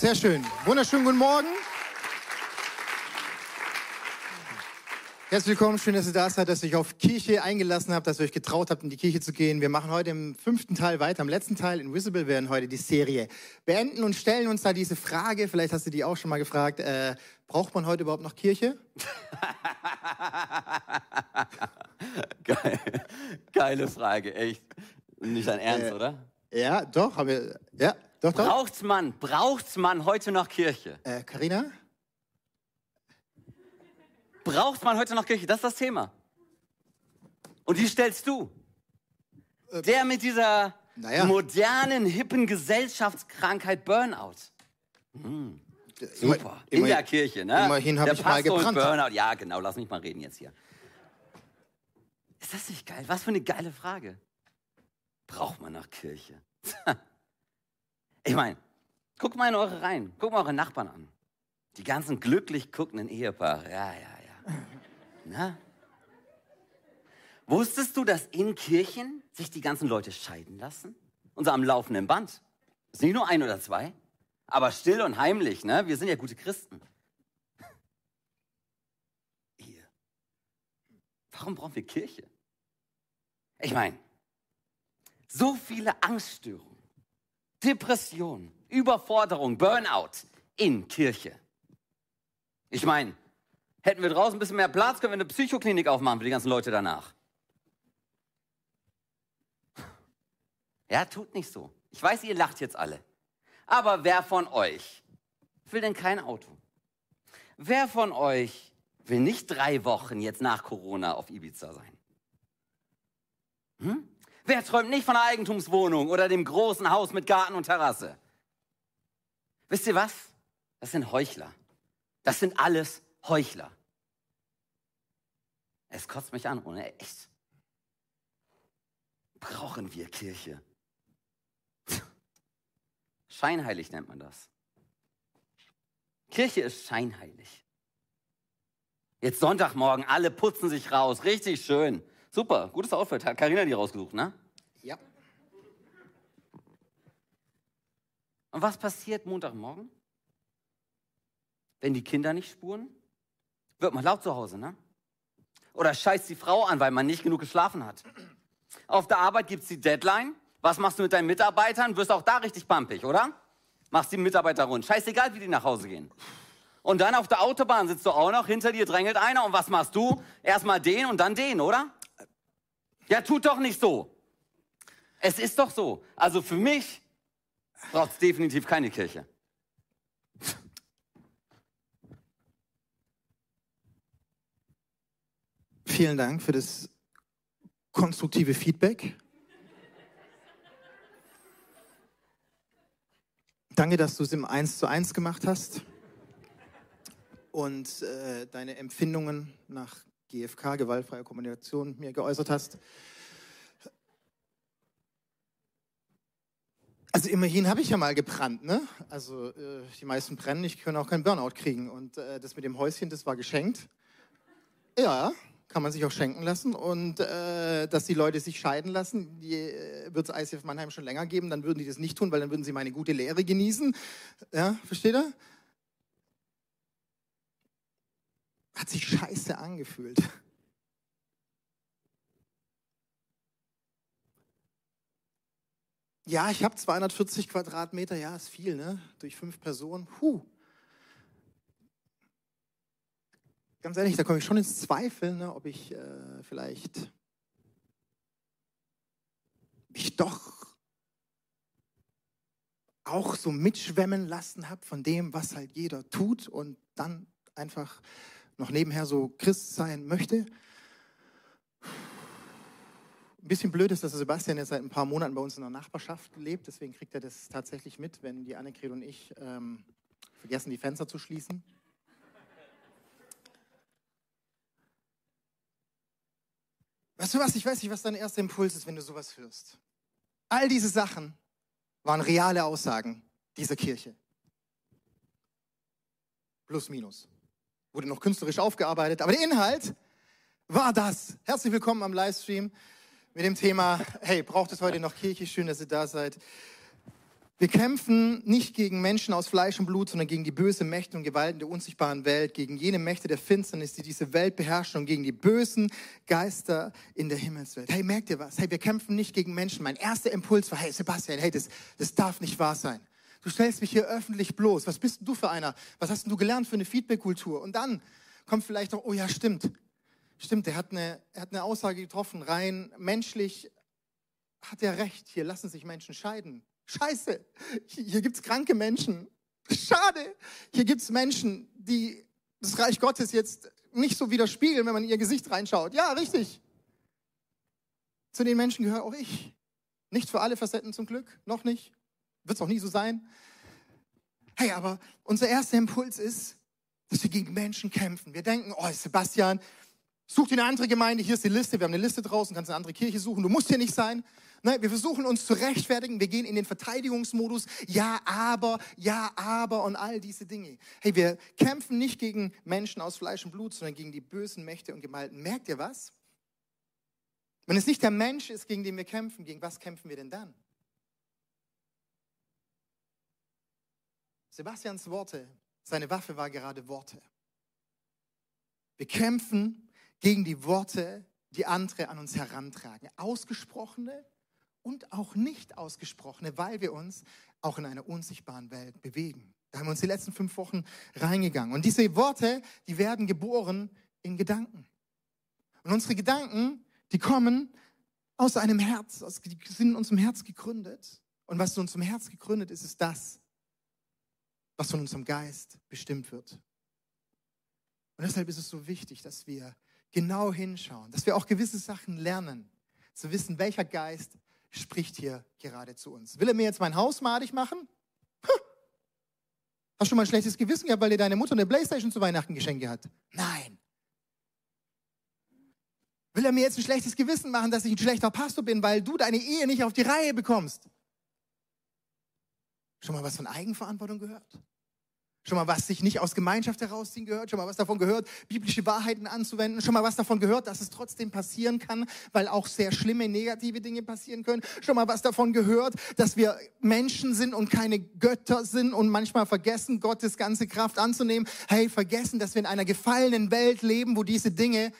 Sehr schön. Wunderschönen guten Morgen. Herzlich willkommen, schön, dass ihr da seid, dass ihr euch auf Kirche eingelassen habt, dass ihr euch getraut habt, in die Kirche zu gehen. Wir machen heute im fünften Teil weiter. Am letzten Teil, Invisible, werden heute die Serie beenden und stellen uns da diese Frage, vielleicht hast du die auch schon mal gefragt, äh, braucht man heute überhaupt noch Kirche? Geil. Geile Frage, echt. Nicht dein Ernst, Äh, oder? Ja, doch, haben wir, ja, doch, doch. Braucht's man, braucht's man heute noch Kirche? Äh, Carina? Braucht man heute noch Kirche? Das ist das Thema. Und die stellst du. Der mit dieser Äh, naja. modernen, hippen Gesellschaftskrankheit Burnout. Hm, super. In Immer- der Kirche, ne? immerhin hab der ich mal Pastor und gebrannt. Burnout. Ja, genau. Lass mich mal reden jetzt hier. Ist das nicht geil? Was für eine geile Frage. Braucht man noch Kirche? ich meine, guckt mal in eure Reihen. Guckt mal eure Nachbarn an. Die ganzen glücklich guckenden Ehepaare. Ja, ja, ja. Na? Wusstest du, dass in Kirchen sich die ganzen Leute scheiden lassen? Und so am laufenden Band. Ist nicht nur ein oder zwei, aber still und heimlich, ne? Wir sind ja gute Christen. Ehe. Warum brauchen wir Kirche? Ich meine, so viele Angststörungen, Depressionen, Überforderung, Burnout in Kirche. Ich meine, hätten wir draußen ein bisschen mehr Platz, können wir eine Psychoklinik aufmachen für die ganzen Leute danach. Ja, tut nicht so. Ich weiß, ihr lacht jetzt alle. Aber wer von euch will denn kein Auto? Wer von euch will nicht drei Wochen jetzt nach Corona auf Ibiza sein? Hm? Wer träumt nicht von einer Eigentumswohnung oder dem großen Haus mit Garten und Terrasse? Wisst ihr was? Das sind Heuchler. Das sind alles Heuchler. Es kotzt mich an, ohne echt. Brauchen wir Kirche? Scheinheilig nennt man das. Kirche ist scheinheilig. Jetzt Sonntagmorgen, alle putzen sich raus, richtig schön. Super, gutes Outfit. Hat Carina die rausgesucht, ne? Ja. Und was passiert Montagmorgen? Wenn die Kinder nicht spuren? Wird man laut zu Hause, ne? Oder scheißt die Frau an, weil man nicht genug geschlafen hat. Auf der Arbeit gibt's die Deadline. Was machst du mit deinen Mitarbeitern? Wirst auch da richtig pampig, oder? Machst die Mitarbeiter rund. Scheißegal, wie die nach Hause gehen. Und dann auf der Autobahn sitzt du auch noch, hinter dir drängelt einer und was machst du? Erstmal den und dann den, oder? Ja, tut doch nicht so. Es ist doch so. Also für mich braucht es definitiv keine Kirche. Vielen Dank für das konstruktive Feedback. Danke, dass du es im 1 zu 1 gemacht hast und äh, deine Empfindungen nach GFK, gewaltfreier Kommunikation, mir geäußert hast. Also immerhin habe ich ja mal gebrannt, ne? Also äh, die meisten brennen, ich kann auch keinen Burnout kriegen. Und äh, das mit dem Häuschen, das war geschenkt. Ja, kann man sich auch schenken lassen. Und äh, dass die Leute sich scheiden lassen, äh, wird es ICF Mannheim schon länger geben, dann würden die das nicht tun, weil dann würden sie meine gute Lehre genießen. Ja, versteht ihr? Hat sich scheiße angefühlt. Ja, ich habe 240 Quadratmeter, ja, ist viel, ne? Durch fünf Personen. Puh. Ganz ehrlich, da komme ich schon ins Zweifeln, ne, ob ich äh, vielleicht mich doch auch so mitschwemmen lassen habe von dem, was halt jeder tut und dann einfach noch nebenher so Christ sein möchte. Ein bisschen blöd ist, dass Sebastian jetzt seit ein paar Monaten bei uns in der Nachbarschaft lebt, deswegen kriegt er das tatsächlich mit, wenn die Annegret und ich ähm, vergessen, die Fenster zu schließen. Weißt du was, ich weiß nicht, was dein erster Impuls ist, wenn du sowas hörst. All diese Sachen waren reale Aussagen dieser Kirche. Plus, minus. Wurde noch künstlerisch aufgearbeitet, aber der Inhalt war das. Herzlich willkommen am Livestream mit dem Thema, hey, braucht es heute noch Kirche? Schön, dass ihr da seid. Wir kämpfen nicht gegen Menschen aus Fleisch und Blut, sondern gegen die bösen Mächte und Gewalten der unsichtbaren Welt, gegen jene Mächte der Finsternis, die diese Welt beherrschen und gegen die bösen Geister in der Himmelswelt. Hey, merkt ihr was? Hey, wir kämpfen nicht gegen Menschen. Mein erster Impuls war, hey Sebastian, hey, das, das darf nicht wahr sein. Du stellst mich hier öffentlich bloß. Was bist du für einer? Was hast du gelernt für eine Feedback-Kultur? Und dann kommt vielleicht noch, oh ja, stimmt. Stimmt, er hat eine, er hat eine Aussage getroffen, rein menschlich hat er recht. Hier lassen sich Menschen scheiden. Scheiße, hier gibt es kranke Menschen. Schade, hier gibt es Menschen, die das Reich Gottes jetzt nicht so widerspiegeln, wenn man in ihr Gesicht reinschaut. Ja, richtig. Zu den Menschen gehöre auch ich. Nicht für alle Facetten zum Glück, noch nicht. Wird es auch nie so sein. Hey, aber unser erster Impuls ist, dass wir gegen Menschen kämpfen. Wir denken, oh Sebastian, such dir eine andere Gemeinde, hier ist die Liste, wir haben eine Liste draußen, kannst eine andere Kirche suchen, du musst hier nicht sein. Ne, wir versuchen uns zu rechtfertigen, wir gehen in den Verteidigungsmodus, ja, aber, ja, aber und all diese Dinge. Hey, wir kämpfen nicht gegen Menschen aus Fleisch und Blut, sondern gegen die bösen Mächte und Gemalten. Merkt ihr was? Wenn es nicht der Mensch ist, gegen den wir kämpfen, gegen was kämpfen wir denn dann? Sebastians Worte, seine Waffe war gerade Worte. Wir kämpfen gegen die Worte, die andere an uns herantragen. Ausgesprochene und auch nicht ausgesprochene, weil wir uns auch in einer unsichtbaren Welt bewegen. Da haben wir uns die letzten fünf Wochen reingegangen. Und diese Worte, die werden geboren in Gedanken. Und unsere Gedanken, die kommen aus einem Herz, die sind in unserem Herz gegründet. Und was in unserem Herz gegründet ist, ist das, was von unserem Geist bestimmt wird. Und deshalb ist es so wichtig, dass wir genau hinschauen, dass wir auch gewisse Sachen lernen, zu wissen, welcher Geist spricht hier gerade zu uns. Will er mir jetzt mein Haus madig machen? Hast du mal ein schlechtes Gewissen gehabt, weil dir deine Mutter eine Playstation zu Weihnachten geschenkt hat? Nein. Will er mir jetzt ein schlechtes Gewissen machen, dass ich ein schlechter Pastor bin, weil du deine Ehe nicht auf die Reihe bekommst? Schon mal was von Eigenverantwortung gehört? Schon mal was sich nicht aus Gemeinschaft herausziehen gehört? Schon mal was davon gehört, biblische Wahrheiten anzuwenden? Schon mal was davon gehört, dass es trotzdem passieren kann, weil auch sehr schlimme, negative Dinge passieren können? Schon mal was davon gehört, dass wir Menschen sind und keine Götter sind und manchmal vergessen, Gottes ganze Kraft anzunehmen? Hey, vergessen, dass wir in einer gefallenen Welt leben, wo diese Dinge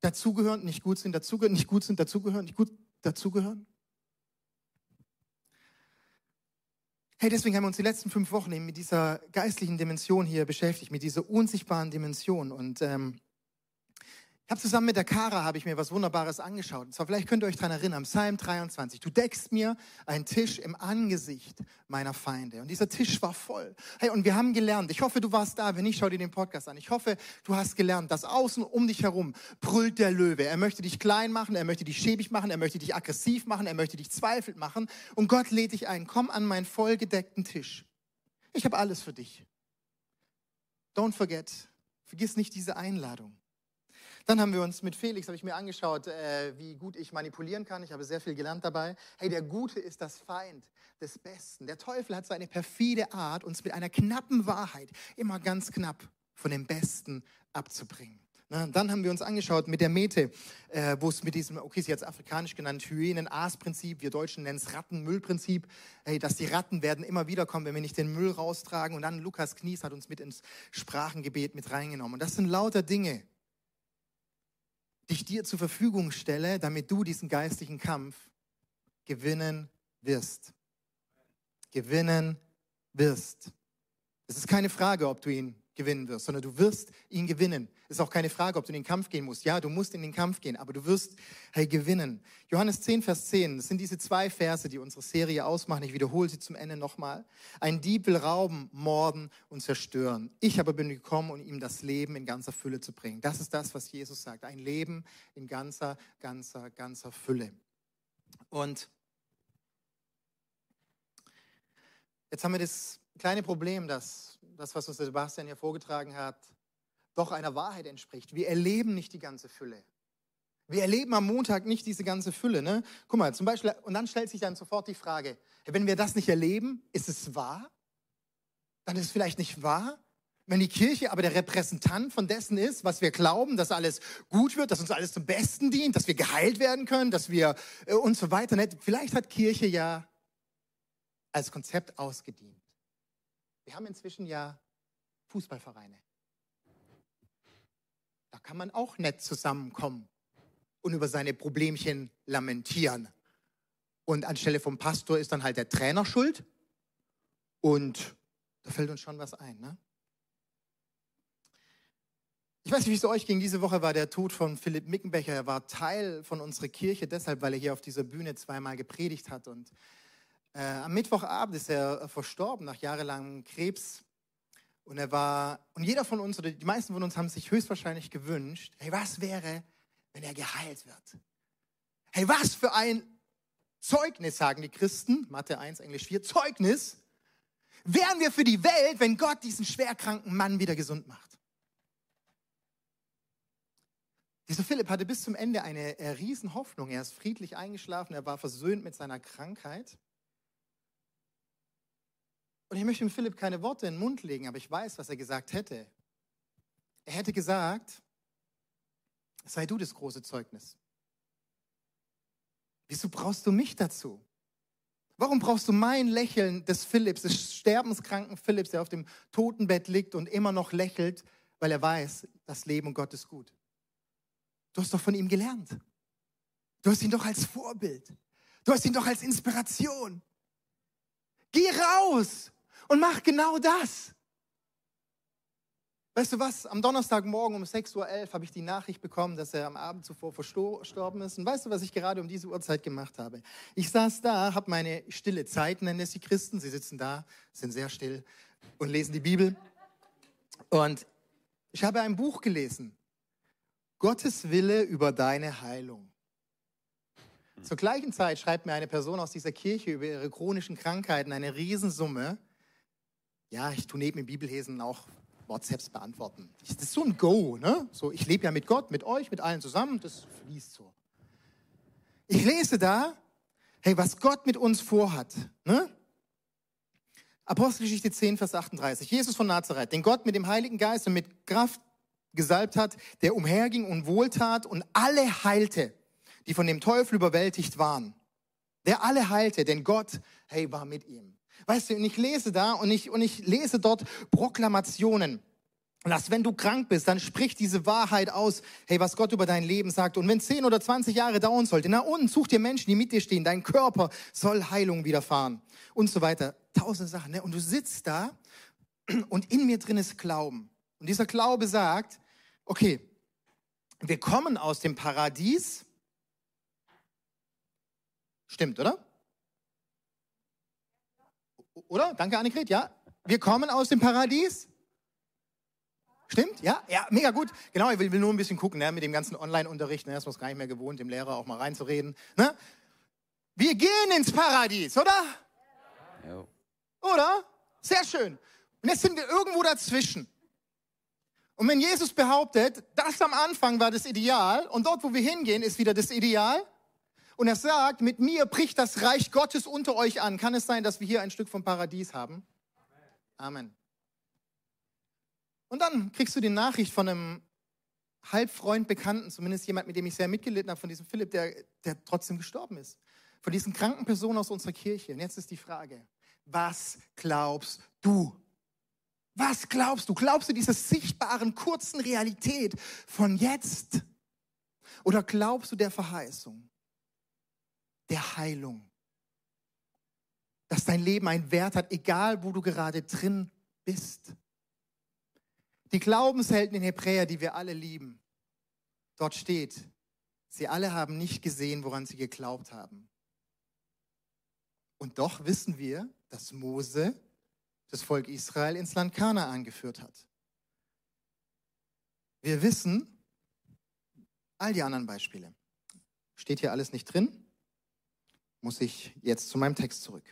dazugehören, nicht gut sind, dazugehören, nicht gut sind, dazugehören, nicht gut dazugehören? Hey, deswegen haben wir uns die letzten fünf Wochen eben mit dieser geistlichen Dimension hier beschäftigt, mit dieser unsichtbaren Dimension. Und ähm, ich habe zusammen mit der Kara habe ich mir was Wunderbares angeschaut. Und zwar, vielleicht könnt ihr euch daran erinnern, Psalm 23. Du deckst mir einen Tisch im Angesicht meiner Feinde. Und dieser Tisch war voll. Hey, und wir haben gelernt, ich hoffe, du warst da, wenn nicht, schau dir den Podcast an. Ich hoffe, du hast gelernt, dass außen um dich herum brüllt der Löwe. Er möchte dich klein machen, er möchte dich schäbig machen, er möchte dich aggressiv machen, er möchte dich zweifelnd machen. Und Gott lädt dich ein, komm an meinen vollgedeckten Tisch. Ich habe alles für dich. Don't forget, vergiss nicht diese Einladung. Dann haben wir uns mit Felix, habe ich mir angeschaut, äh, wie gut ich manipulieren kann. Ich habe sehr viel gelernt dabei. Hey, der Gute ist das Feind des Besten. Der Teufel hat seine perfide Art, uns mit einer knappen Wahrheit immer ganz knapp von dem Besten abzubringen. Na, dann haben wir uns angeschaut mit der Mete, äh, wo es mit diesem, okay, sie hat es afrikanisch genannt, Hyänen-Aas-Prinzip, wir Deutschen nennen es Ratten-Müll-Prinzip, hey, dass die Ratten werden immer wieder kommen, wenn wir nicht den Müll raustragen. Und dann Lukas Knies hat uns mit ins Sprachengebet mit reingenommen. Und das sind lauter Dinge, die ich dir zur Verfügung stelle, damit du diesen geistlichen Kampf gewinnen wirst. Gewinnen wirst. Es ist keine Frage, ob du ihn gewinnen wirst, sondern du wirst ihn gewinnen. Es ist auch keine Frage, ob du in den Kampf gehen musst. Ja, du musst in den Kampf gehen, aber du wirst hey, gewinnen. Johannes 10, Vers 10, das sind diese zwei Verse, die unsere Serie ausmachen. Ich wiederhole sie zum Ende nochmal. Ein Dieb will rauben, morden und zerstören. Ich aber bin gekommen, um ihm das Leben in ganzer Fülle zu bringen. Das ist das, was Jesus sagt. Ein Leben in ganzer, ganzer, ganzer Fülle. Und jetzt haben wir das kleine Problem, dass das, was uns der Sebastian hier vorgetragen hat, doch einer Wahrheit entspricht. Wir erleben nicht die ganze Fülle. Wir erleben am Montag nicht diese ganze Fülle. Ne? Guck mal, zum Beispiel, und dann stellt sich dann sofort die Frage, wenn wir das nicht erleben, ist es wahr? Dann ist es vielleicht nicht wahr? Wenn die Kirche aber der Repräsentant von dessen ist, was wir glauben, dass alles gut wird, dass uns alles zum Besten dient, dass wir geheilt werden können, dass wir äh, und so weiter. Ne? Vielleicht hat Kirche ja als Konzept ausgedient. Wir haben inzwischen ja Fußballvereine. Da kann man auch nett zusammenkommen und über seine Problemchen lamentieren. Und anstelle vom Pastor ist dann halt der Trainer schuld. Und da fällt uns schon was ein. Ne? Ich weiß nicht, wie es euch ging. Diese Woche war der Tod von Philipp Mickenbecher. Er war Teil von unserer Kirche deshalb, weil er hier auf dieser Bühne zweimal gepredigt hat. Und äh, am Mittwochabend ist er verstorben nach jahrelangem Krebs. Und er war, und jeder von uns oder die meisten von uns haben sich höchstwahrscheinlich gewünscht, hey, was wäre, wenn er geheilt wird? Hey, was für ein Zeugnis, sagen die Christen, Mathe 1, Englisch 4, Zeugnis, wären wir für die Welt, wenn Gott diesen schwerkranken Mann wieder gesund macht. Dieser Philipp hatte bis zum Ende eine äh, Riesenhoffnung. Er ist friedlich eingeschlafen, er war versöhnt mit seiner Krankheit. Und ich möchte dem Philipp keine Worte in den Mund legen, aber ich weiß, was er gesagt hätte. Er hätte gesagt, sei du das große Zeugnis. Wieso brauchst du mich dazu? Warum brauchst du mein Lächeln des Philipps, des sterbenskranken Philipps, der auf dem Totenbett liegt und immer noch lächelt, weil er weiß, das Leben und Gott ist gut? Du hast doch von ihm gelernt. Du hast ihn doch als Vorbild. Du hast ihn doch als Inspiration. Geh raus und mach genau das. Weißt du was? Am Donnerstagmorgen um 6.11 Uhr habe ich die Nachricht bekommen, dass er am Abend zuvor verstorben ist. Und weißt du, was ich gerade um diese Uhrzeit gemacht habe? Ich saß da, habe meine stille Zeit, nennen es die Christen. Sie sitzen da, sind sehr still und lesen die Bibel. Und ich habe ein Buch gelesen. Gottes Wille über deine Heilung. Zur gleichen Zeit schreibt mir eine Person aus dieser Kirche über ihre chronischen Krankheiten eine Riesensumme. Ja, ich tue neben dem Bibellesen auch WhatsApps beantworten. Das ist so ein Go, ne? So, ich lebe ja mit Gott, mit euch, mit allen zusammen, das fließt so. Ich lese da, hey, was Gott mit uns vorhat, ne? Apostelgeschichte 10, Vers 38. Jesus von Nazareth, den Gott mit dem Heiligen Geist und mit Kraft gesalbt hat, der umherging und wohltat und alle heilte, die von dem Teufel überwältigt waren. Der alle heilte, denn Gott, hey, war mit ihm. Weißt du, und ich lese da und ich, und ich lese dort Proklamationen. Dass wenn du krank bist, dann sprich diese Wahrheit aus, hey, was Gott über dein Leben sagt. Und wenn 10 oder 20 Jahre dauern sollte, na und, such dir Menschen, die mit dir stehen. Dein Körper soll Heilung widerfahren. Und so weiter. Tausend Sachen. Ne? Und du sitzt da und in mir drin ist Glauben. Und dieser Glaube sagt, okay, wir kommen aus dem Paradies. Stimmt, oder? Oder? Danke, Annegret, ja. Wir kommen aus dem Paradies. Stimmt? Ja? Ja, mega gut. Genau, ich will, will nur ein bisschen gucken, ne, mit dem ganzen Online-Unterricht. Ne, das war gar nicht mehr gewohnt, dem Lehrer auch mal reinzureden. Ne? Wir gehen ins Paradies, oder? Ja. Oder? Sehr schön. Und jetzt sind wir irgendwo dazwischen. Und wenn Jesus behauptet, das am Anfang war das Ideal und dort, wo wir hingehen, ist wieder das Ideal, und er sagt, mit mir bricht das Reich Gottes unter euch an, kann es sein, dass wir hier ein Stück vom Paradies haben? Amen. Und dann kriegst du die Nachricht von einem Halbfreund, Bekannten, zumindest jemand, mit dem ich sehr mitgelitten habe, von diesem Philipp, der, der trotzdem gestorben ist. Von diesen kranken Personen aus unserer Kirche. Und jetzt ist die Frage, was glaubst du? Was glaubst du? Glaubst du dieser sichtbaren, kurzen Realität von jetzt? Oder glaubst du der Verheißung der Heilung? Dass dein Leben einen Wert hat, egal wo du gerade drin bist. Die Glaubenshelden in Hebräer, die wir alle lieben, dort steht, sie alle haben nicht gesehen, woran sie geglaubt haben. Und doch wissen wir, dass Mose das Volk Israel ins Land Kana angeführt hat. Wir wissen all die anderen Beispiele. Steht hier alles nicht drin, muss ich jetzt zu meinem Text zurück.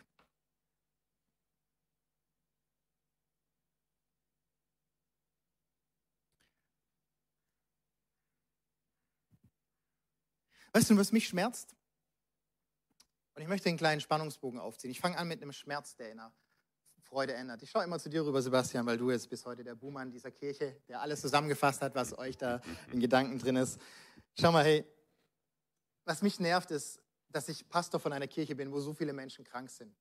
Weißt du, was mich schmerzt? Und ich möchte einen kleinen Spannungsbogen aufziehen. Ich fange an mit einem Schmerz, der in einer Freude ändert. Ich schaue immer zu dir rüber, Sebastian, weil du jetzt bis heute der Buhmann dieser Kirche, der alles zusammengefasst hat, was euch da in Gedanken drin ist. Schau mal, hey, was mich nervt, ist, dass ich Pastor von einer Kirche bin, wo so viele Menschen krank sind.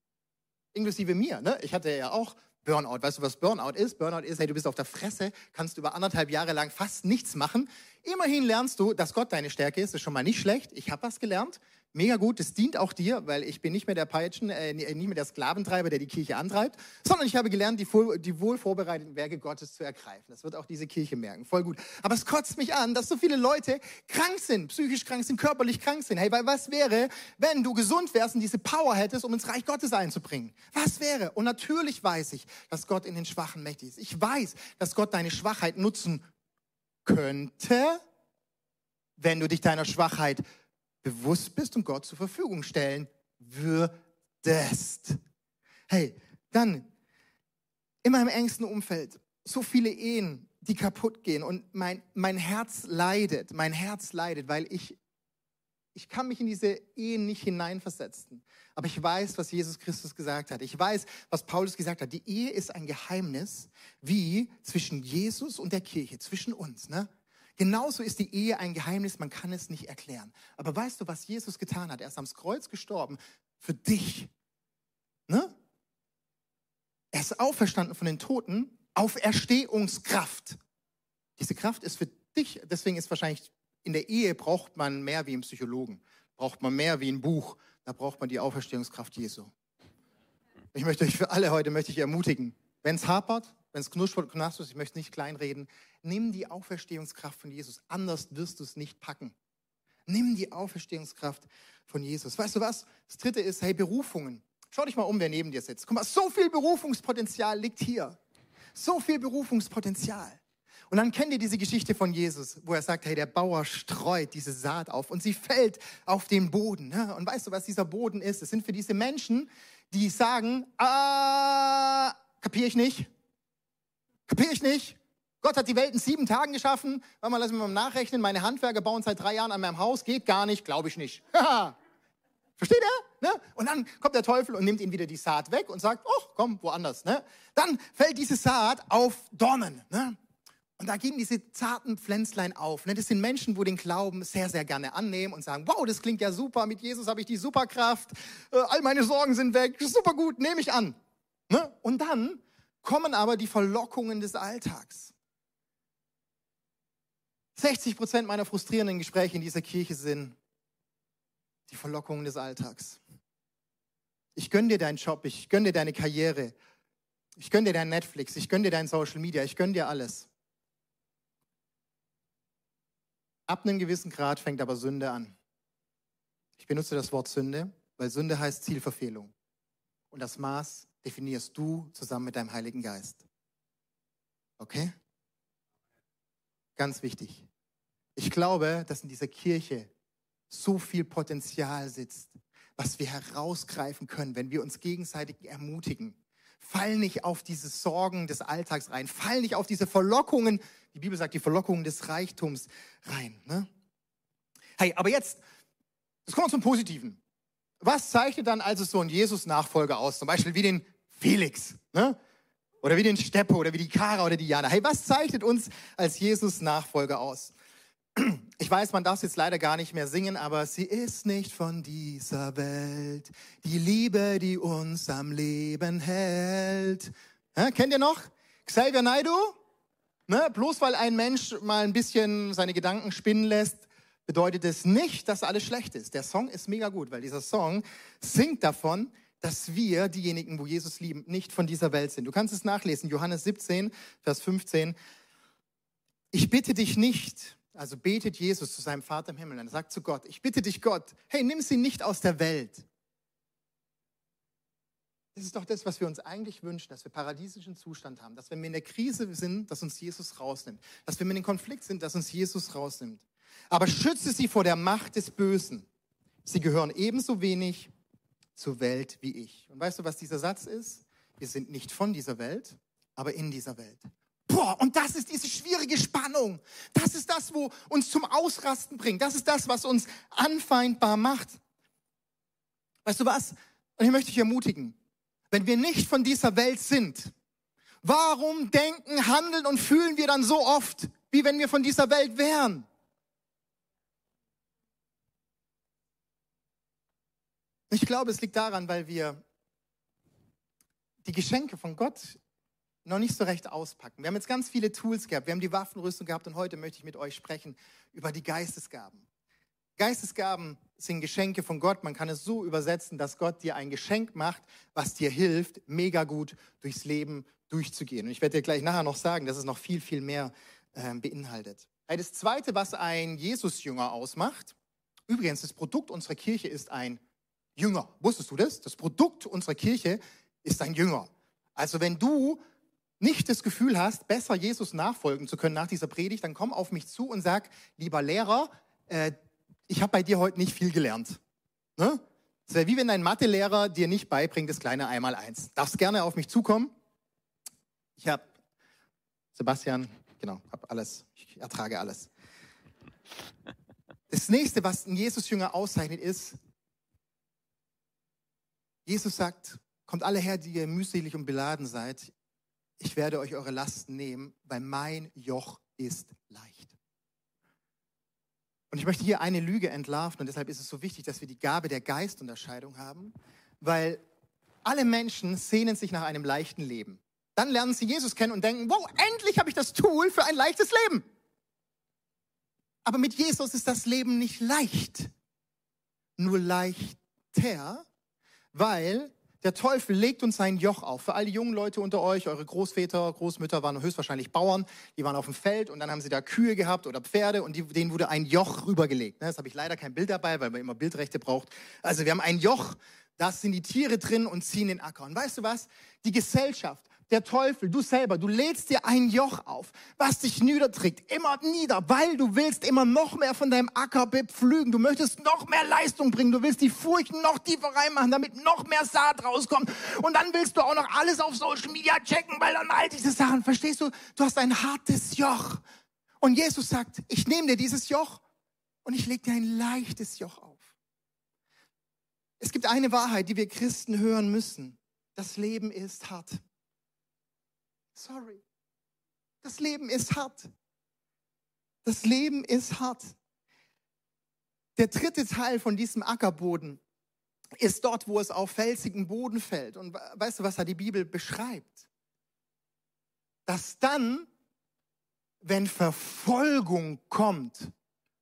inklusive mir. Ne? Ich hatte ja auch Burnout. Weißt du, was Burnout ist? Burnout ist, hey, du bist auf der Fresse, kannst über anderthalb Jahre lang fast nichts machen. Immerhin lernst du, dass Gott deine Stärke ist. Das ist schon mal nicht schlecht. Ich habe was gelernt. Mega gut, das dient auch dir, weil ich bin nicht mehr der Peitschen, äh, nicht mehr der Sklaventreiber, der die Kirche antreibt, sondern ich habe gelernt, die, die wohl vorbereiteten Werke Gottes zu ergreifen. Das wird auch diese Kirche merken. Voll gut. Aber es kotzt mich an, dass so viele Leute krank sind, psychisch krank sind, körperlich krank sind. Hey, weil was wäre, wenn du gesund wärst und diese Power hättest, um ins Reich Gottes einzubringen? Was wäre? Und natürlich weiß ich, dass Gott in den Schwachen mächtig ist. Ich weiß, dass Gott deine Schwachheit nutzen könnte, wenn du dich deiner Schwachheit bewusst bist und Gott zur Verfügung stellen würdest. Hey, dann in meinem engsten Umfeld so viele Ehen, die kaputt gehen und mein, mein Herz leidet, mein Herz leidet, weil ich, ich kann mich in diese Ehen nicht hineinversetzen. Aber ich weiß, was Jesus Christus gesagt hat. Ich weiß, was Paulus gesagt hat. Die Ehe ist ein Geheimnis wie zwischen Jesus und der Kirche, zwischen uns. Ne? Genauso ist die Ehe ein Geheimnis, man kann es nicht erklären. Aber weißt du, was Jesus getan hat? Er ist am Kreuz gestorben für dich. Ne? Er ist auferstanden von den Toten, Auferstehungskraft. Diese Kraft ist für dich, deswegen ist wahrscheinlich in der Ehe braucht man mehr wie im Psychologen, braucht man mehr wie ein Buch, da braucht man die Auferstehungskraft Jesu. Ich möchte euch für alle heute möchte ich ermutigen, wenn es hapert, wenn es knuspert und ich möchte nicht kleinreden, nimm die Auferstehungskraft von Jesus. Anders wirst du es nicht packen. Nimm die Auferstehungskraft von Jesus. Weißt du was? Das dritte ist, hey, Berufungen. Schau dich mal um, wer neben dir sitzt. Guck mal, so viel Berufungspotenzial liegt hier. So viel Berufungspotenzial. Und dann kennt ihr diese Geschichte von Jesus, wo er sagt, hey, der Bauer streut diese Saat auf und sie fällt auf den Boden. Ne? Und weißt du, was dieser Boden ist? Es sind für diese Menschen, die sagen, ah, kapiere ich nicht, Kapiere ich nicht? Gott hat die Welt in sieben Tagen geschaffen. Warte mal, lass mich mal nachrechnen. Meine Handwerker bauen seit drei Jahren an meinem Haus. Geht gar nicht, glaube ich nicht. Versteht er? Ne? Und dann kommt der Teufel und nimmt ihm wieder die Saat weg und sagt, oh, komm, woanders. Ne? Dann fällt diese Saat auf Dornen. Ne? Und da gehen diese zarten Pflänzlein auf. Ne? Das sind Menschen, wo den Glauben sehr, sehr gerne annehmen und sagen, wow, das klingt ja super, mit Jesus habe ich die Superkraft, äh, all meine Sorgen sind weg, super gut, nehme ich an. Ne? Und dann kommen aber die Verlockungen des Alltags. 60 Prozent meiner frustrierenden Gespräche in dieser Kirche sind die Verlockungen des Alltags. Ich gönne dir deinen Job, ich gönne dir deine Karriere, ich gönne dir dein Netflix, ich gönne dir dein Social Media, ich gönne dir alles. Ab einem gewissen Grad fängt aber Sünde an. Ich benutze das Wort Sünde, weil Sünde heißt Zielverfehlung. Und das Maß definierst du zusammen mit deinem Heiligen Geist. Okay? Ganz wichtig. Ich glaube, dass in dieser Kirche so viel Potenzial sitzt, was wir herausgreifen können, wenn wir uns gegenseitig ermutigen. Fall nicht auf diese Sorgen des Alltags rein. Fall nicht auf diese Verlockungen, die Bibel sagt, die Verlockungen des Reichtums rein. Ne? Hey, aber jetzt, jetzt kommen wir zum Positiven. Was zeichnet dann also so ein Jesus-Nachfolger aus? Zum Beispiel wie den Felix, ne? Oder wie den Steppe oder wie die Kara oder die Jana. Hey, was zeichnet uns als Jesus-Nachfolger aus? Ich weiß, man darf es jetzt leider gar nicht mehr singen, aber sie ist nicht von dieser Welt. Die Liebe, die uns am Leben hält. Ja, kennt ihr noch? Xavier Naidu? Ne? Bloß weil ein Mensch mal ein bisschen seine Gedanken spinnen lässt, bedeutet es nicht, dass alles schlecht ist. Der Song ist mega gut, weil dieser Song singt davon, dass wir, diejenigen, wo Jesus lieben, nicht von dieser Welt sind. Du kannst es nachlesen, Johannes 17, Vers 15. Ich bitte dich nicht, also betet Jesus zu seinem Vater im Himmel, er sagt zu Gott, ich bitte dich Gott, hey, nimm sie nicht aus der Welt. Das ist doch das, was wir uns eigentlich wünschen, dass wir paradiesischen Zustand haben, dass wenn wir in der Krise sind, dass uns Jesus rausnimmt, dass wir in den Konflikt sind, dass uns Jesus rausnimmt. Aber schütze sie vor der Macht des Bösen. Sie gehören ebenso wenig zur Welt wie ich. Und weißt du, was dieser Satz ist? Wir sind nicht von dieser Welt, aber in dieser Welt. Boah, und das ist diese schwierige Spannung. Das ist das, wo uns zum Ausrasten bringt. Das ist das, was uns anfeindbar macht. Weißt du was? Und ich möchte dich ermutigen, wenn wir nicht von dieser Welt sind, warum denken, handeln und fühlen wir dann so oft, wie wenn wir von dieser Welt wären? Ich glaube, es liegt daran, weil wir die Geschenke von Gott noch nicht so recht auspacken. Wir haben jetzt ganz viele Tools gehabt, wir haben die Waffenrüstung gehabt und heute möchte ich mit euch sprechen über die Geistesgaben. Geistesgaben sind Geschenke von Gott. Man kann es so übersetzen, dass Gott dir ein Geschenk macht, was dir hilft, mega gut durchs Leben durchzugehen. Und ich werde dir gleich nachher noch sagen, dass es noch viel, viel mehr äh, beinhaltet. Das Zweite, was ein Jesus-Jünger ausmacht, übrigens, das Produkt unserer Kirche ist ein Jünger. Wusstest du das? Das Produkt unserer Kirche ist ein Jünger. Also wenn du nicht das Gefühl hast, besser Jesus nachfolgen zu können nach dieser Predigt, dann komm auf mich zu und sag, lieber Lehrer, äh, ich habe bei dir heute nicht viel gelernt. Ne? Es wäre wie wenn dein Mathelehrer dir nicht beibringt, das kleine Einmaleins. Darfst gerne auf mich zukommen. Ich habe, Sebastian, genau, habe alles, ich ertrage alles. Das nächste, was ein Jesus-Jünger auszeichnet, ist, Jesus sagt, kommt alle her, die ihr mühselig und beladen seid. Ich werde euch eure Lasten nehmen, weil mein Joch ist leicht. Und ich möchte hier eine Lüge entlarven und deshalb ist es so wichtig, dass wir die Gabe der Geistunterscheidung haben, weil alle Menschen sehnen sich nach einem leichten Leben. Dann lernen sie Jesus kennen und denken, wow, endlich habe ich das Tool für ein leichtes Leben. Aber mit Jesus ist das Leben nicht leicht, nur leichter, weil der Teufel legt uns sein Joch auf. Für all die jungen Leute unter euch, eure Großväter, Großmütter waren höchstwahrscheinlich Bauern, die waren auf dem Feld und dann haben sie da Kühe gehabt oder Pferde und die, denen wurde ein Joch rübergelegt. Das habe ich leider kein Bild dabei, weil man immer Bildrechte braucht. Also wir haben ein Joch, da sind die Tiere drin und ziehen den Acker. Und weißt du was? Die Gesellschaft der Teufel, du selber, du lädst dir ein Joch auf, was dich niederträgt, immer nieder, weil du willst immer noch mehr von deinem Acker bepflügen. Du möchtest noch mehr Leistung bringen. Du willst die Furchen noch tiefer reinmachen, damit noch mehr Saat rauskommt. Und dann willst du auch noch alles auf Social Media checken, weil dann all diese Sachen, verstehst du? Du hast ein hartes Joch. Und Jesus sagt, ich nehme dir dieses Joch und ich lege dir ein leichtes Joch auf. Es gibt eine Wahrheit, die wir Christen hören müssen. Das Leben ist hart. Sorry. Das Leben ist hart. Das Leben ist hart. Der dritte Teil von diesem Ackerboden ist dort, wo es auf felsigen Boden fällt. Und weißt du, was da die Bibel beschreibt? Dass dann, wenn Verfolgung kommt,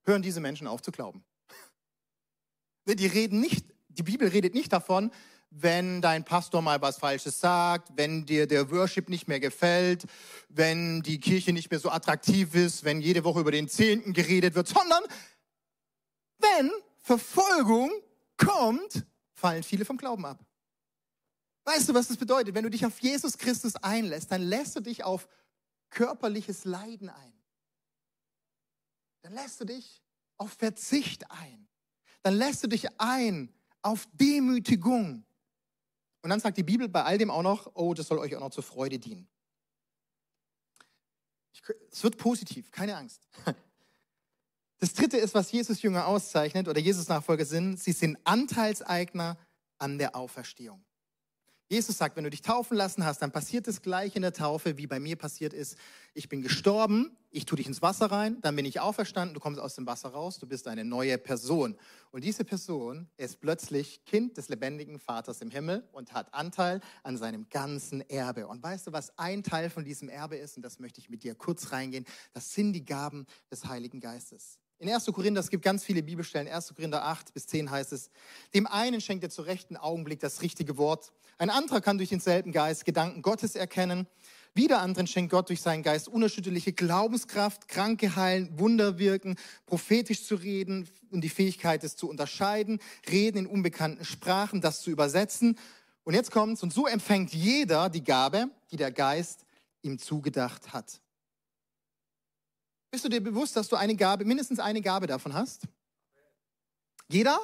hören diese Menschen auf zu glauben. Die reden nicht, die Bibel redet nicht davon, wenn dein Pastor mal was Falsches sagt, wenn dir der Worship nicht mehr gefällt, wenn die Kirche nicht mehr so attraktiv ist, wenn jede Woche über den Zehnten geredet wird, sondern wenn Verfolgung kommt, fallen viele vom Glauben ab. Weißt du, was das bedeutet? Wenn du dich auf Jesus Christus einlässt, dann lässt du dich auf körperliches Leiden ein. Dann lässt du dich auf Verzicht ein. Dann lässt du dich ein auf Demütigung. Und dann sagt die Bibel bei all dem auch noch, oh, das soll euch auch noch zur Freude dienen. Ich, es wird positiv, keine Angst. Das dritte ist, was Jesus Jünger auszeichnet oder Jesus Nachfolger sind, sie sind Anteilseigner an der Auferstehung. Jesus sagt, wenn du dich taufen lassen hast, dann passiert es gleich in der Taufe, wie bei mir passiert ist. Ich bin gestorben, ich tue dich ins Wasser rein, dann bin ich auferstanden, du kommst aus dem Wasser raus, du bist eine neue Person. Und diese Person ist plötzlich Kind des lebendigen Vaters im Himmel und hat Anteil an seinem ganzen Erbe. Und weißt du, was ein Teil von diesem Erbe ist? Und das möchte ich mit dir kurz reingehen. Das sind die Gaben des Heiligen Geistes. In 1. Korinther, es gibt ganz viele Bibelstellen, 1. Korinther 8 bis 10 heißt es, dem einen schenkt er zur rechten Augenblick das richtige Wort, ein anderer kann durch denselben Geist Gedanken Gottes erkennen, wieder anderen schenkt Gott durch seinen Geist unerschütterliche Glaubenskraft, Kranke heilen, Wunder wirken, prophetisch zu reden und die Fähigkeit, es zu unterscheiden, reden in unbekannten Sprachen, das zu übersetzen. Und jetzt kommt's, und so empfängt jeder die Gabe, die der Geist ihm zugedacht hat. Bist du dir bewusst, dass du eine Gabe, mindestens eine Gabe davon hast? Jeder?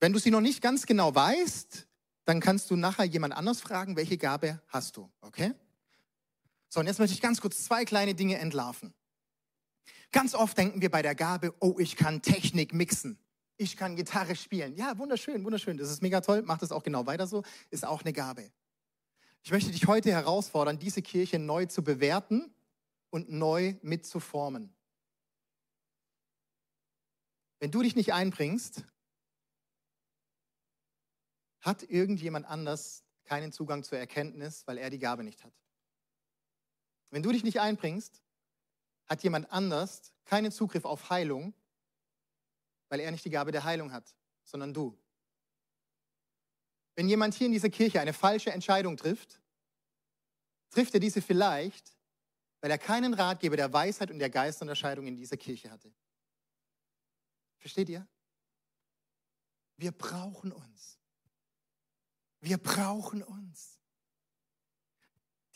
Wenn du sie noch nicht ganz genau weißt, dann kannst du nachher jemand anders fragen, welche Gabe hast du, okay? So, und jetzt möchte ich ganz kurz zwei kleine Dinge entlarven. Ganz oft denken wir bei der Gabe, oh, ich kann Technik mixen. Ich kann Gitarre spielen. Ja, wunderschön, wunderschön. Das ist mega toll. Mach das auch genau weiter so. Ist auch eine Gabe. Ich möchte dich heute herausfordern, diese Kirche neu zu bewerten und neu mitzuformen. Wenn du dich nicht einbringst, hat irgendjemand anders keinen Zugang zur Erkenntnis, weil er die Gabe nicht hat. Wenn du dich nicht einbringst, hat jemand anders keinen Zugriff auf Heilung, weil er nicht die Gabe der Heilung hat, sondern du. Wenn jemand hier in dieser Kirche eine falsche Entscheidung trifft, trifft er diese vielleicht, weil er keinen Ratgeber der Weisheit und der Geisterunterscheidung in dieser Kirche hatte. Versteht ihr? Wir brauchen uns. Wir brauchen uns.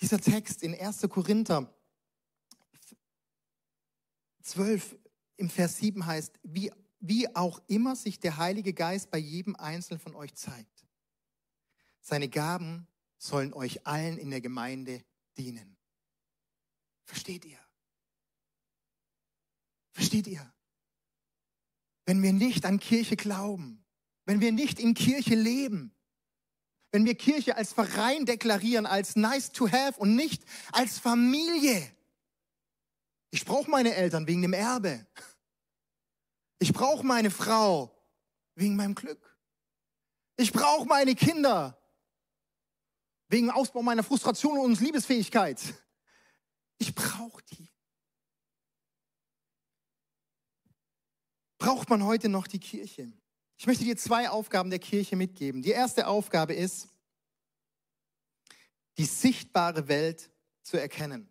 Dieser Text in 1. Korinther 12 im Vers 7 heißt, wie, wie auch immer sich der Heilige Geist bei jedem Einzelnen von euch zeigt. Seine Gaben sollen euch allen in der Gemeinde dienen. Versteht ihr? Versteht ihr? Wenn wir nicht an Kirche glauben, wenn wir nicht in Kirche leben, wenn wir Kirche als Verein deklarieren, als nice to have und nicht als Familie. Ich brauche meine Eltern wegen dem Erbe. Ich brauche meine Frau wegen meinem Glück. Ich brauche meine Kinder wegen Ausbau meiner Frustration und Liebesfähigkeit. Ich brauche die. Braucht man heute noch die Kirche? Ich möchte dir zwei Aufgaben der Kirche mitgeben. Die erste Aufgabe ist, die sichtbare Welt zu erkennen.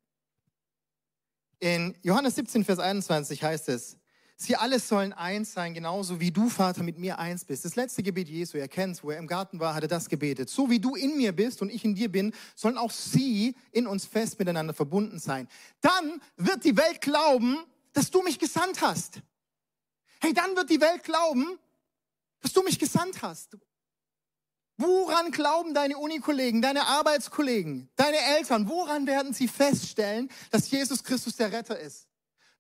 In Johannes 17, Vers 21 heißt es, Sie alle sollen eins sein, genauso wie du, Vater, mit mir eins bist. Das letzte Gebet Jesu, er kennt wo er im Garten war, hat er das gebetet. So wie du in mir bist und ich in dir bin, sollen auch sie in uns fest miteinander verbunden sein. Dann wird die Welt glauben, dass du mich gesandt hast. Hey, dann wird die Welt glauben, dass du mich gesandt hast. Woran glauben deine Unikollegen, deine Arbeitskollegen, deine Eltern, woran werden sie feststellen, dass Jesus Christus der Retter ist?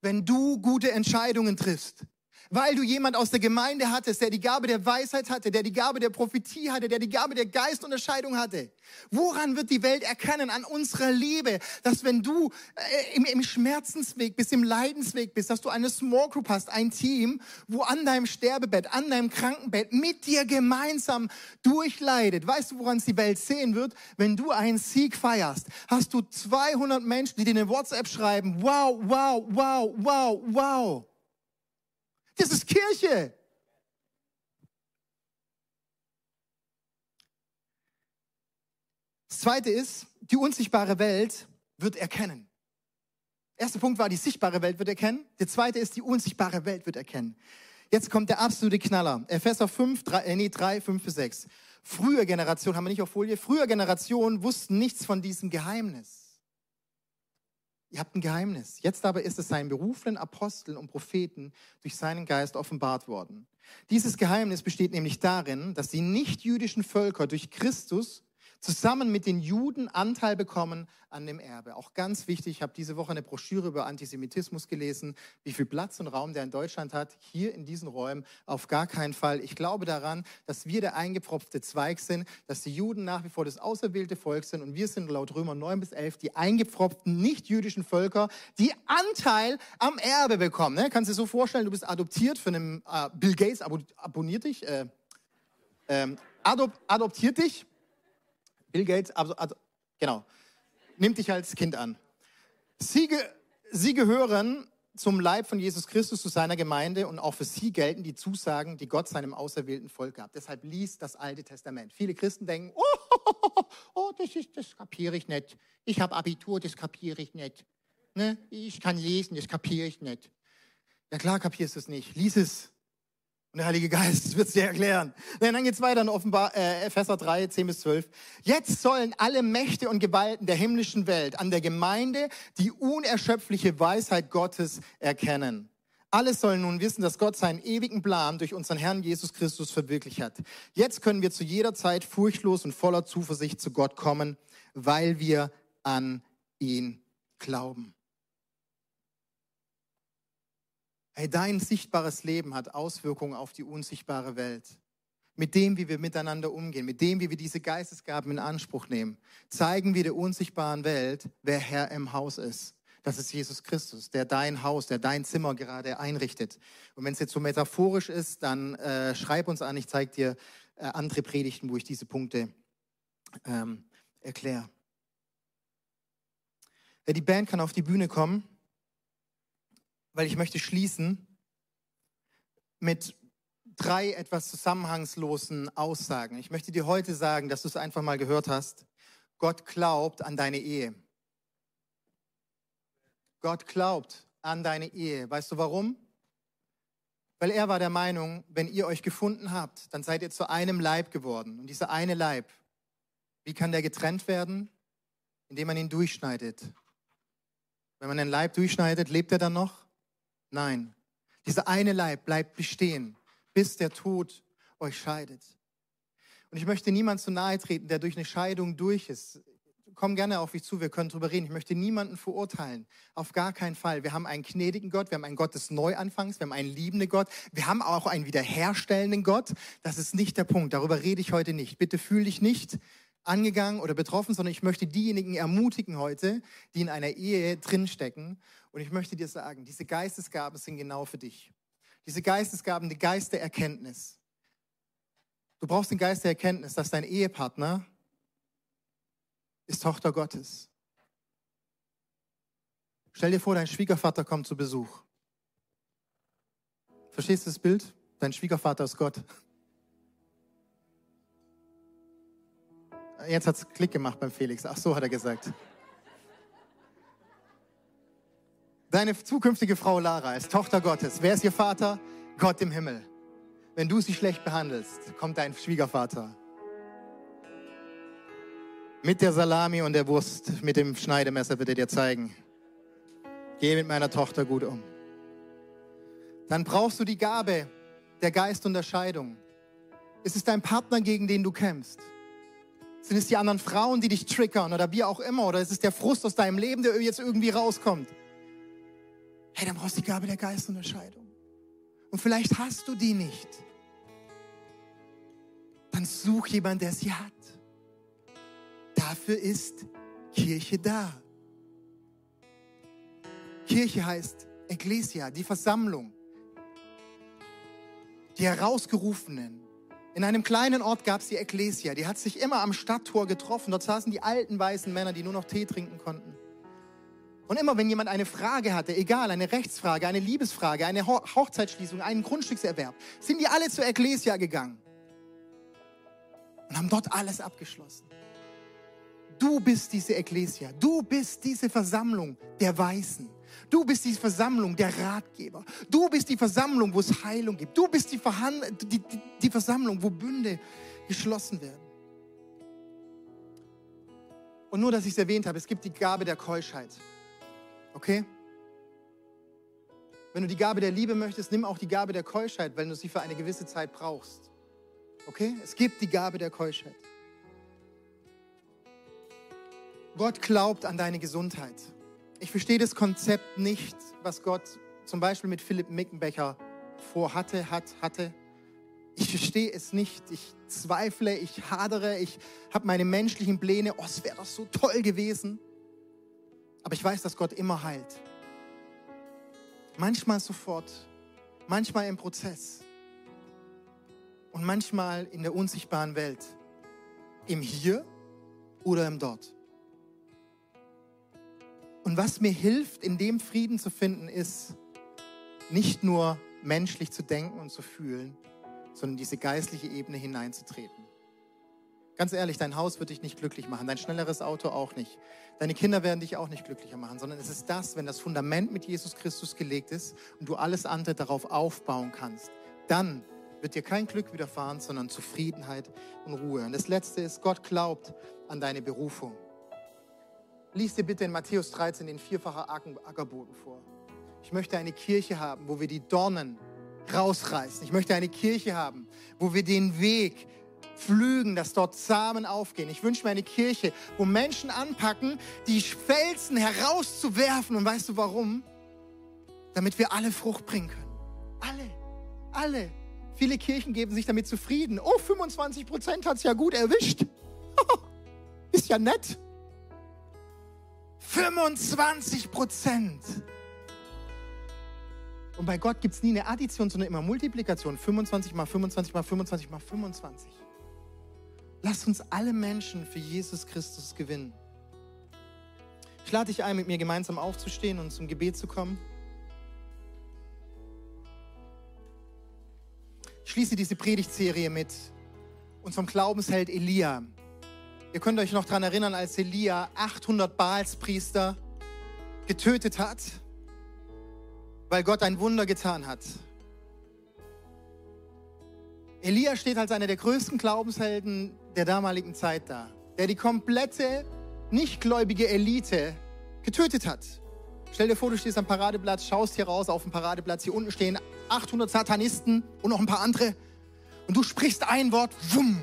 Wenn du gute Entscheidungen triffst, weil du jemand aus der Gemeinde hattest, der die Gabe der Weisheit hatte, der die Gabe der Prophetie hatte, der die Gabe der Geistunterscheidung hatte. Woran wird die Welt erkennen? An unserer Liebe, dass wenn du äh, im, im Schmerzensweg bist, im Leidensweg bist, dass du eine Small Group hast, ein Team, wo an deinem Sterbebett, an deinem Krankenbett mit dir gemeinsam durchleidet. Weißt du, woran es die Welt sehen wird? Wenn du einen Sieg feierst, hast du 200 Menschen, die dir eine WhatsApp schreiben. Wow, wow, wow, wow, wow. Das ist Kirche. Das zweite ist, die unsichtbare Welt wird erkennen. Der erste Punkt war, die sichtbare Welt wird erkennen. Der zweite ist, die unsichtbare Welt wird erkennen. Jetzt kommt der absolute Knaller. Epheser 5, 3, äh, nee, 3, 5 bis 6. Früher Generation, haben wir nicht auf Folie, früher Generationen wussten nichts von diesem Geheimnis. Ihr habt ein Geheimnis. Jetzt aber ist es seinen berufenen Aposteln und Propheten durch seinen Geist offenbart worden. Dieses Geheimnis besteht nämlich darin, dass die nichtjüdischen Völker durch Christus zusammen mit den Juden Anteil bekommen an dem Erbe. Auch ganz wichtig, ich habe diese Woche eine Broschüre über Antisemitismus gelesen, wie viel Platz und Raum der in Deutschland hat, hier in diesen Räumen auf gar keinen Fall. Ich glaube daran, dass wir der eingepfropfte Zweig sind, dass die Juden nach wie vor das auserwählte Volk sind und wir sind laut Römer 9 bis 11 die eingepfropften nicht-jüdischen Völker, die Anteil am Erbe bekommen. Ne? Kannst du dir so vorstellen, du bist adoptiert von einem äh, Bill Gates, abonniert dich, äh, ähm, adop, adoptiert dich Bill Gates, also, also, genau, nimmt dich als Kind an. Sie, ge, sie gehören zum Leib von Jesus Christus, zu seiner Gemeinde und auch für sie gelten die Zusagen, die Gott seinem auserwählten Volk gab. Deshalb liest das Alte Testament. Viele Christen denken, oh, oh, oh das, das kapiere ich nicht. Ich habe Abitur, das kapiere ich nicht. Ne? Ich kann lesen, das kapiere ich nicht. Ja klar kapierst du es nicht. Lies es. Und der Heilige Geist wird es dir erklären. Denn dann geht es weiter in Offenbar, äh, Epheser 3, 10 bis 12. Jetzt sollen alle Mächte und Gewalten der himmlischen Welt an der Gemeinde die unerschöpfliche Weisheit Gottes erkennen. Alle sollen nun wissen, dass Gott seinen ewigen Plan durch unseren Herrn Jesus Christus verwirklicht hat. Jetzt können wir zu jeder Zeit furchtlos und voller Zuversicht zu Gott kommen, weil wir an ihn glauben. Hey, dein sichtbares Leben hat Auswirkungen auf die unsichtbare Welt. Mit dem, wie wir miteinander umgehen, mit dem, wie wir diese Geistesgaben in Anspruch nehmen, zeigen wir der unsichtbaren Welt, wer Herr im Haus ist. Das ist Jesus Christus, der dein Haus, der dein Zimmer gerade einrichtet. Und wenn es jetzt so metaphorisch ist, dann äh, schreib uns an, ich zeige dir äh, andere Predigten, wo ich diese Punkte ähm, erkläre. Ja, die Band kann auf die Bühne kommen, weil ich möchte schließen mit drei etwas zusammenhangslosen Aussagen. Ich möchte dir heute sagen, dass du es einfach mal gehört hast. Gott glaubt an deine Ehe. Gott glaubt an deine Ehe. Weißt du warum? Weil er war der Meinung, wenn ihr euch gefunden habt, dann seid ihr zu einem Leib geworden. Und dieser eine Leib, wie kann der getrennt werden? Indem man ihn durchschneidet. Wenn man den Leib durchschneidet, lebt er dann noch? Nein. Dieser eine Leib bleibt bestehen, bis der Tod euch scheidet. Und ich möchte niemand zu nahe treten, der durch eine Scheidung durch ist. Komm gerne auf mich zu, wir können drüber reden. Ich möchte niemanden verurteilen. Auf gar keinen Fall. Wir haben einen gnädigen Gott, wir haben einen Gott des Neuanfangs, wir haben einen liebenden Gott, wir haben auch einen wiederherstellenden Gott. Das ist nicht der Punkt. Darüber rede ich heute nicht. Bitte fühl dich nicht angegangen oder betroffen, sondern ich möchte diejenigen ermutigen heute, die in einer Ehe drinstecken. Und ich möchte dir sagen, diese Geistesgaben sind genau für dich. Diese Geistesgaben, die Geist der Erkenntnis. Du brauchst den Geist der Erkenntnis, dass dein Ehepartner ist Tochter Gottes. Stell dir vor, dein Schwiegervater kommt zu Besuch. Verstehst du das Bild? Dein Schwiegervater ist Gott. Jetzt hat es Klick gemacht beim Felix. Ach so, hat er gesagt. Deine zukünftige Frau Lara ist Tochter Gottes. Wer ist ihr Vater? Gott im Himmel. Wenn du sie schlecht behandelst, kommt dein Schwiegervater. Mit der Salami und der Wurst, mit dem Schneidemesser wird er dir zeigen. Geh mit meiner Tochter gut um. Dann brauchst du die Gabe der Geistunterscheidung. Es ist dein Partner, gegen den du kämpfst. Sind es die anderen Frauen, die dich triggern oder wie auch immer? Oder ist es der Frust aus deinem Leben, der jetzt irgendwie rauskommt? Hey, dann brauchst du die Gabe der Geistunterscheidung. Und vielleicht hast du die nicht. Dann such jemanden, der sie hat. Dafür ist Kirche da. Kirche heißt Ecclesia, die Versammlung, die Herausgerufenen, in einem kleinen Ort gab es die Ecclesia, die hat sich immer am Stadttor getroffen. Dort saßen die alten weißen Männer, die nur noch Tee trinken konnten. Und immer wenn jemand eine Frage hatte, egal, eine Rechtsfrage, eine Liebesfrage, eine Ho Hochzeitsschließung, einen Grundstückserwerb, sind die alle zur Ecclesia gegangen und haben dort alles abgeschlossen. Du bist diese Ecclesia, du bist diese Versammlung der Weißen. Du bist die Versammlung der Ratgeber. Du bist die Versammlung, wo es Heilung gibt. Du bist die, Verhand die, die, die Versammlung, wo Bünde geschlossen werden. Und nur, dass ich es erwähnt habe, es gibt die Gabe der Keuschheit. Okay? Wenn du die Gabe der Liebe möchtest, nimm auch die Gabe der Keuschheit, weil du sie für eine gewisse Zeit brauchst. Okay? Es gibt die Gabe der Keuschheit. Gott glaubt an deine Gesundheit. Ich verstehe das Konzept nicht, was Gott zum Beispiel mit Philipp Mickenbecher vorhatte, hat, hatte. Ich verstehe es nicht. Ich zweifle, ich hadere, ich habe meine menschlichen Pläne. Oh, es wäre doch so toll gewesen. Aber ich weiß, dass Gott immer heilt. Manchmal sofort, manchmal im Prozess und manchmal in der unsichtbaren Welt. Im Hier oder im Dort. Und was mir hilft, in dem Frieden zu finden, ist nicht nur menschlich zu denken und zu fühlen, sondern diese geistliche Ebene hineinzutreten. Ganz ehrlich, dein Haus wird dich nicht glücklich machen, dein schnelleres Auto auch nicht. Deine Kinder werden dich auch nicht glücklicher machen, sondern es ist das, wenn das Fundament mit Jesus Christus gelegt ist und du alles andere darauf aufbauen kannst, dann wird dir kein Glück widerfahren, sondern Zufriedenheit und Ruhe. Und das Letzte ist, Gott glaubt an deine Berufung. Lies dir bitte in Matthäus 13 den vierfachen Ackerboden vor. Ich möchte eine Kirche haben, wo wir die Dornen rausreißen. Ich möchte eine Kirche haben, wo wir den Weg pflügen, dass dort Samen aufgehen. Ich wünsche mir eine Kirche, wo Menschen anpacken, die Felsen herauszuwerfen. Und weißt du warum? Damit wir alle Frucht bringen können. Alle, alle. Viele Kirchen geben sich damit zufrieden. Oh, 25 Prozent hat es ja gut erwischt. Ist ja nett. 25 Prozent. Und bei Gott gibt es nie eine Addition, sondern immer Multiplikation. 25 mal 25 mal 25 mal 25. Lass uns alle Menschen für Jesus Christus gewinnen. Ich lade dich ein, mit mir gemeinsam aufzustehen und zum Gebet zu kommen. Ich schließe diese Predigtserie mit unserem Glaubensheld Elia. Ihr könnt euch noch daran erinnern, als Elia 800 Baalspriester getötet hat, weil Gott ein Wunder getan hat. Elia steht als einer der größten Glaubenshelden der damaligen Zeit da, der die komplette nichtgläubige Elite getötet hat. Stell dir vor, du stehst am Paradeplatz, schaust hier raus auf dem Paradeplatz, hier unten stehen 800 Satanisten und noch ein paar andere. Und du sprichst ein Wort, wumm.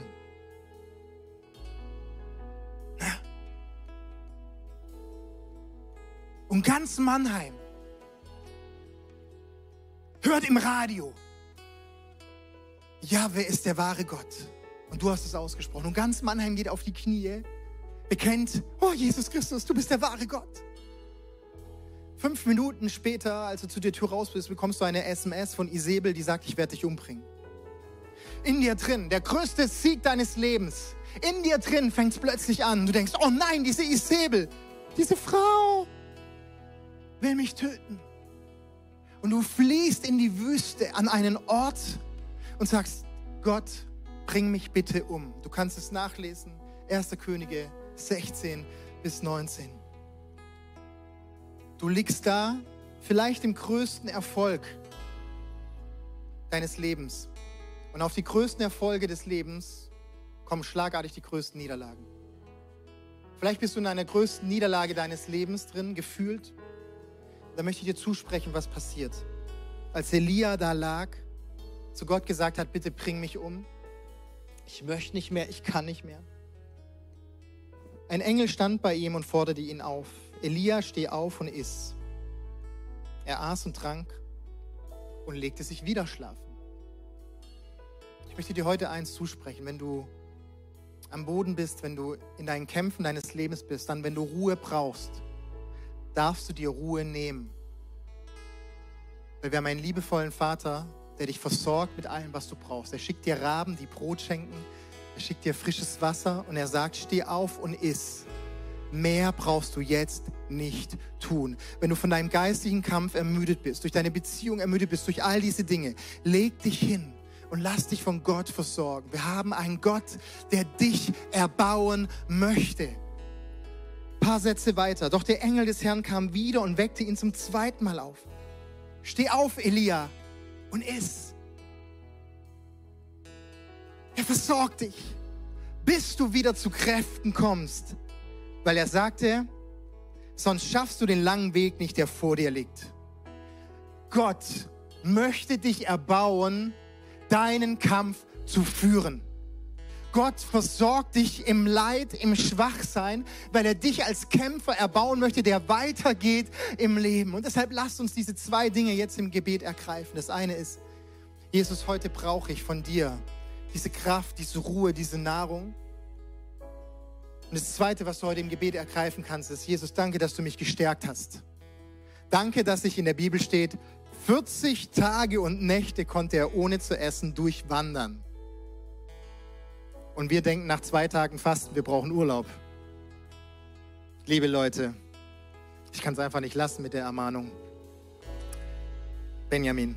Und ganz Mannheim. Hört im Radio, Jahwe ist der wahre Gott. Und du hast es ausgesprochen. Und ganz Mannheim geht auf die Knie, bekennt, oh Jesus Christus, du bist der wahre Gott. Fünf Minuten später, als du zu der Tür raus bist, bekommst du eine SMS von Isabel, die sagt, ich werde dich umbringen. In dir drin, der größte Sieg deines Lebens. In dir drin fängt es plötzlich an. Du denkst, oh nein, diese Isabel, diese Frau will mich töten. Und du fliehst in die Wüste an einen Ort und sagst, Gott, bring mich bitte um. Du kannst es nachlesen, 1. Könige 16 bis 19. Du liegst da, vielleicht im größten Erfolg deines Lebens. Und auf die größten Erfolge des Lebens kommen schlagartig die größten Niederlagen. Vielleicht bist du in einer größten Niederlage deines Lebens drin, gefühlt. Da möchte ich dir zusprechen, was passiert. Als Elia da lag, zu Gott gesagt hat, bitte bring mich um, ich möchte nicht mehr, ich kann nicht mehr. Ein Engel stand bei ihm und forderte ihn auf. Elia, steh auf und iss. Er aß und trank und legte sich wieder schlafen. Ich möchte dir heute eins zusprechen, wenn du am Boden bist, wenn du in deinen Kämpfen deines Lebens bist, dann wenn du Ruhe brauchst, darfst du dir Ruhe nehmen. Weil wir haben einen liebevollen Vater, der dich versorgt mit allem, was du brauchst. Er schickt dir Raben, die Brot schenken. Er schickt dir frisches Wasser und er sagt, steh auf und iss. Mehr brauchst du jetzt nicht tun. Wenn du von deinem geistigen Kampf ermüdet bist, durch deine Beziehung ermüdet bist, durch all diese Dinge, leg dich hin und lass dich von Gott versorgen. Wir haben einen Gott, der dich erbauen möchte. Ein paar Sätze weiter. Doch der Engel des Herrn kam wieder und weckte ihn zum zweiten Mal auf. Steh auf, Elia, und iss. Er versorgt dich, bis du wieder zu Kräften kommst, weil er sagte, sonst schaffst du den langen Weg nicht, der vor dir liegt. Gott möchte dich erbauen, deinen Kampf zu führen. Gott versorgt dich im Leid, im Schwachsein, weil er dich als Kämpfer erbauen möchte, der weitergeht im Leben. Und deshalb lasst uns diese zwei Dinge jetzt im Gebet ergreifen. Das eine ist, Jesus, heute brauche ich von dir diese Kraft, diese Ruhe, diese Nahrung. Und das Zweite, was du heute im Gebet ergreifen kannst, ist, Jesus, danke, dass du mich gestärkt hast. Danke, dass sich in der Bibel steht, 40 Tage und Nächte konnte er ohne zu essen durchwandern. Und wir denken nach zwei Tagen Fasten, wir brauchen Urlaub. Liebe Leute, ich kann es einfach nicht lassen mit der Ermahnung. Benjamin,